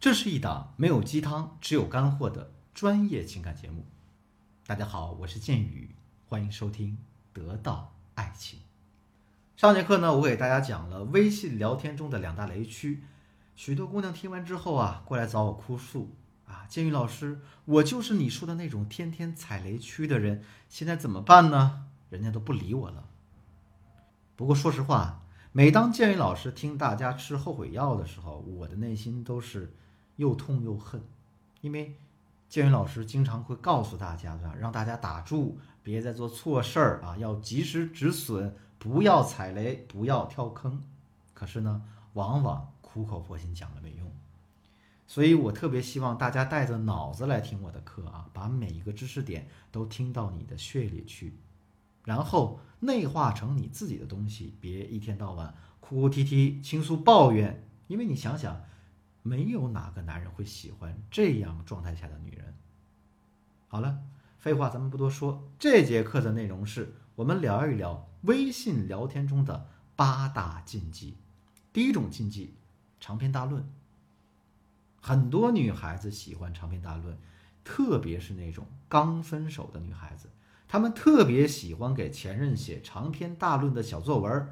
这是一档没有鸡汤，只有干货的专业情感节目。大家好，我是剑宇，欢迎收听《得到爱情》。上节课呢，我给大家讲了微信聊天中的两大雷区，许多姑娘听完之后啊，过来找我哭诉啊，剑宇老师，我就是你说的那种天天踩雷区的人，现在怎么办呢？人家都不理我了。不过说实话，每当剑宇老师听大家吃后悔药的时候，我的内心都是。又痛又恨，因为建云老师经常会告诉大家，对吧？让大家打住，别再做错事儿啊，要及时止损，不要踩雷，不要跳坑。可是呢，往往苦口婆心讲了没用，所以我特别希望大家带着脑子来听我的课啊，把每一个知识点都听到你的血里去，然后内化成你自己的东西，别一天到晚哭哭啼啼、倾诉抱怨，因为你想想。没有哪个男人会喜欢这样状态下的女人。好了，废话咱们不多说，这节课的内容是我们聊一聊微信聊天中的八大禁忌。第一种禁忌，长篇大论。很多女孩子喜欢长篇大论，特别是那种刚分手的女孩子，她们特别喜欢给前任写长篇大论的小作文，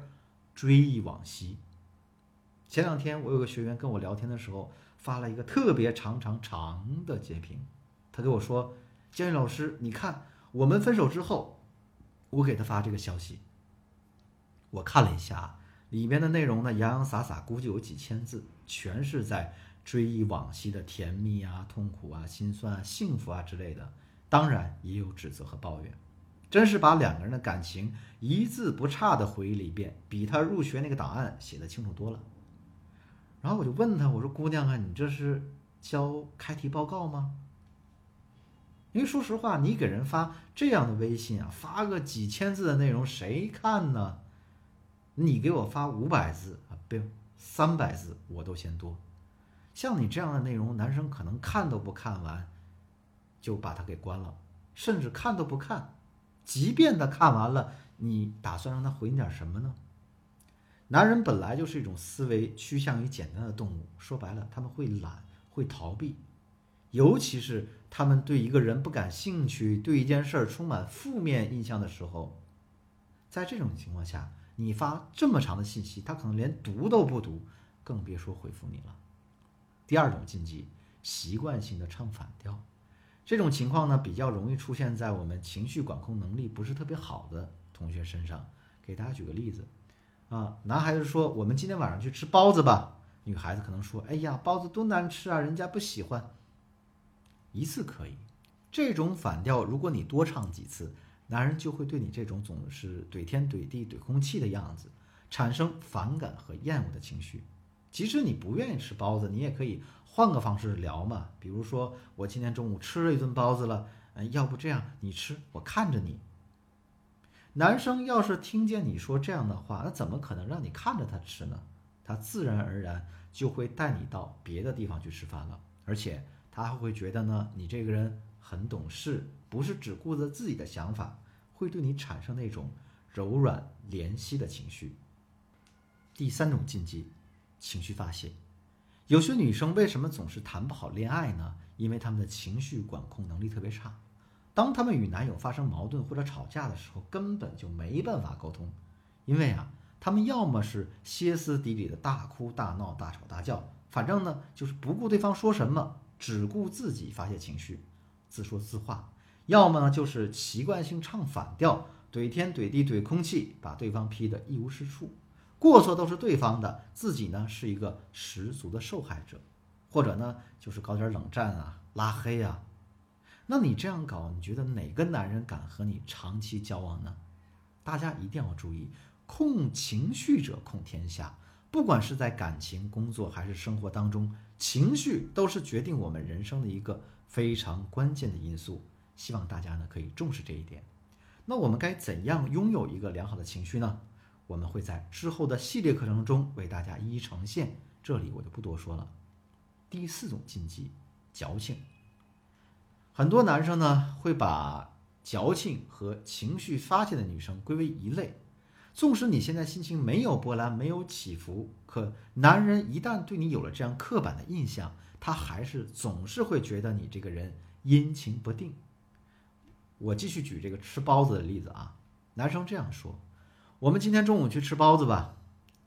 追忆往昔。前两天我有个学员跟我聊天的时候发了一个特别长长长的截屏，他跟我说：“江宇老师，你看我们分手之后，我给他发这个消息，我看了一下，里面的内容呢洋洋洒洒，估计有几千字，全是在追忆往昔的甜蜜啊、痛苦啊、心酸啊、幸福啊之类的，当然也有指责和抱怨，真是把两个人的感情一字不差的回忆了一遍，比他入学那个档案写的清楚多了。”然后我就问他，我说：“姑娘啊，你这是交开题报告吗？因为说实话，你给人发这样的微信啊，发个几千字的内容，谁看呢？你给我发五百字啊，不，三百字我都嫌多。像你这样的内容，男生可能看都不看完，就把它给关了，甚至看都不看。即便他看完了，你打算让他回你点什么呢？”男人本来就是一种思维趋向于简单的动物，说白了，他们会懒，会逃避，尤其是他们对一个人不感兴趣，对一件事儿充满负面印象的时候，在这种情况下，你发这么长的信息，他可能连读都不读，更别说回复你了。第二种禁忌，习惯性的唱反调，这种情况呢，比较容易出现在我们情绪管控能力不是特别好的同学身上。给大家举个例子。啊，男孩子说：“我们今天晚上去吃包子吧。”女孩子可能说：“哎呀，包子多难吃啊，人家不喜欢。”一次可以，这种反调，如果你多唱几次，男人就会对你这种总是怼天怼地怼空气的样子产生反感和厌恶的情绪。即使你不愿意吃包子，你也可以换个方式聊嘛，比如说我今天中午吃了一顿包子了，嗯，要不这样，你吃，我看着你。男生要是听见你说这样的话，那怎么可能让你看着他吃呢？他自然而然就会带你到别的地方去吃饭了，而且他还会觉得呢，你这个人很懂事，不是只顾着自己的想法，会对你产生那种柔软怜惜的情绪。第三种禁忌，情绪发泄。有些女生为什么总是谈不好恋爱呢？因为她们的情绪管控能力特别差。当他们与男友发生矛盾或者吵架的时候，根本就没办法沟通，因为啊，他们要么是歇斯底里的大哭大闹、大吵大叫，反正呢就是不顾对方说什么，只顾自己发泄情绪，自说自话；要么呢就是习惯性唱反调，怼天怼地怼空气，把对方批得一无是处，过错都是对方的，自己呢是一个十足的受害者，或者呢就是搞点冷战啊、拉黑啊。那你这样搞，你觉得哪个男人敢和你长期交往呢？大家一定要注意，控情绪者控天下。不管是在感情、工作还是生活当中，情绪都是决定我们人生的一个非常关键的因素。希望大家呢可以重视这一点。那我们该怎样拥有一个良好的情绪呢？我们会在之后的系列课程中为大家一一呈现，这里我就不多说了。第四种禁忌，矫情。很多男生呢会把矫情和情绪发泄的女生归为一类。纵使你现在心情没有波澜、没有起伏，可男人一旦对你有了这样刻板的印象，他还是总是会觉得你这个人阴晴不定。我继续举这个吃包子的例子啊，男生这样说：“我们今天中午去吃包子吧。”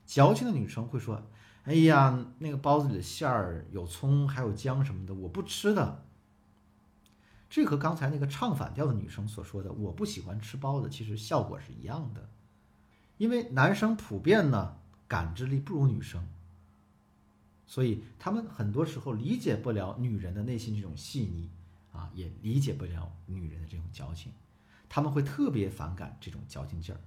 矫情的女生会说：“哎呀，那个包子里的馅儿有葱，还有姜什么的，我不吃的。”这和刚才那个唱反调的女生所说的“我不喜欢吃包子”其实效果是一样的，因为男生普遍呢感知力不如女生，所以他们很多时候理解不了女人的内心这种细腻。啊，也理解不了女人的这种矫情，他们会特别反感这种矫情劲儿，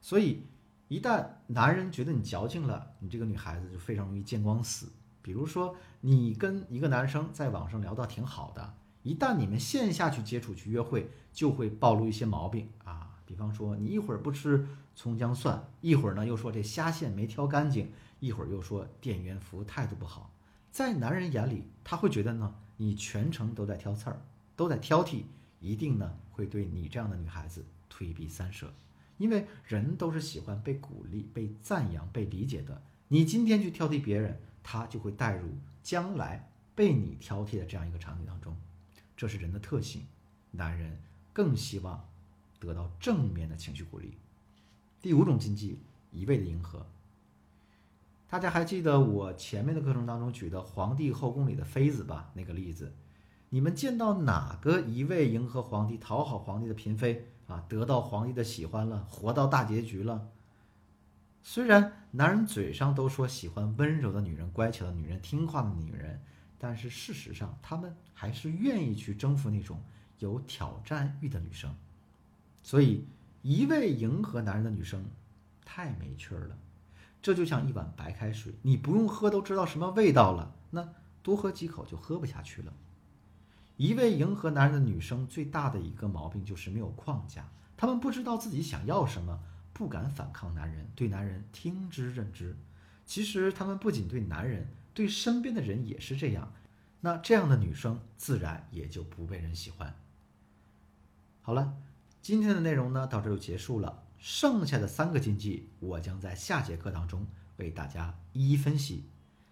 所以一旦男人觉得你矫情了，你这个女孩子就非常容易见光死。比如说，你跟一个男生在网上聊到挺好的，一旦你们线下去接触去约会，就会暴露一些毛病啊。比方说，你一会儿不吃葱姜蒜，一会儿呢又说这虾线没挑干净，一会儿又说店员服务态度不好，在男人眼里，他会觉得呢。你全程都在挑刺儿，都在挑剔，一定呢会对你这样的女孩子退避三舍，因为人都是喜欢被鼓励、被赞扬、被理解的。你今天去挑剔别人，他就会带入将来被你挑剔的这样一个场景当中，这是人的特性。男人更希望得到正面的情绪鼓励。第五种禁忌，一味的迎合。大家还记得我前面的课程当中举的皇帝后宫里的妃子吧？那个例子，你们见到哪个一味迎合皇帝、讨好皇帝的嫔妃啊，得到皇帝的喜欢了，活到大结局了？虽然男人嘴上都说喜欢温柔的女人、乖巧的女人、听话的女人，但是事实上，他们还是愿意去征服那种有挑战欲的女生。所以，一味迎合男人的女生，太没趣儿了。这就像一碗白开水，你不用喝都知道什么味道了，那多喝几口就喝不下去了。一味迎合男人的女生最大的一个毛病就是没有框架，她们不知道自己想要什么，不敢反抗男人，对男人听之任之。其实她们不仅对男人，对身边的人也是这样。那这样的女生自然也就不被人喜欢。好了，今天的内容呢到这就结束了。剩下的三个禁忌，我将在下节课当中为大家一一分析。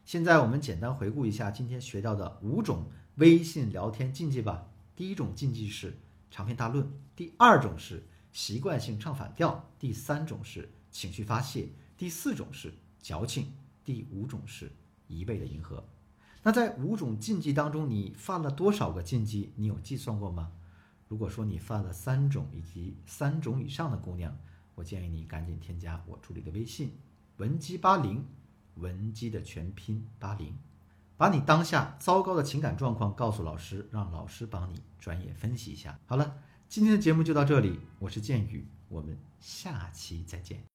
现在我们简单回顾一下今天学到的五种微信聊天禁忌吧。第一种禁忌是长篇大论，第二种是习惯性唱反调，第三种是情绪发泄，第四种是矫情，第五种是一味的迎合。那在五种禁忌当中，你犯了多少个禁忌？你有计算过吗？如果说你犯了三种以及三种以上的姑娘，我建议你赶紧添加我助理的微信，文姬八零，文姬的全拼八零，把你当下糟糕的情感状况告诉老师，让老师帮你专业分析一下。好了，今天的节目就到这里，我是剑宇，我们下期再见。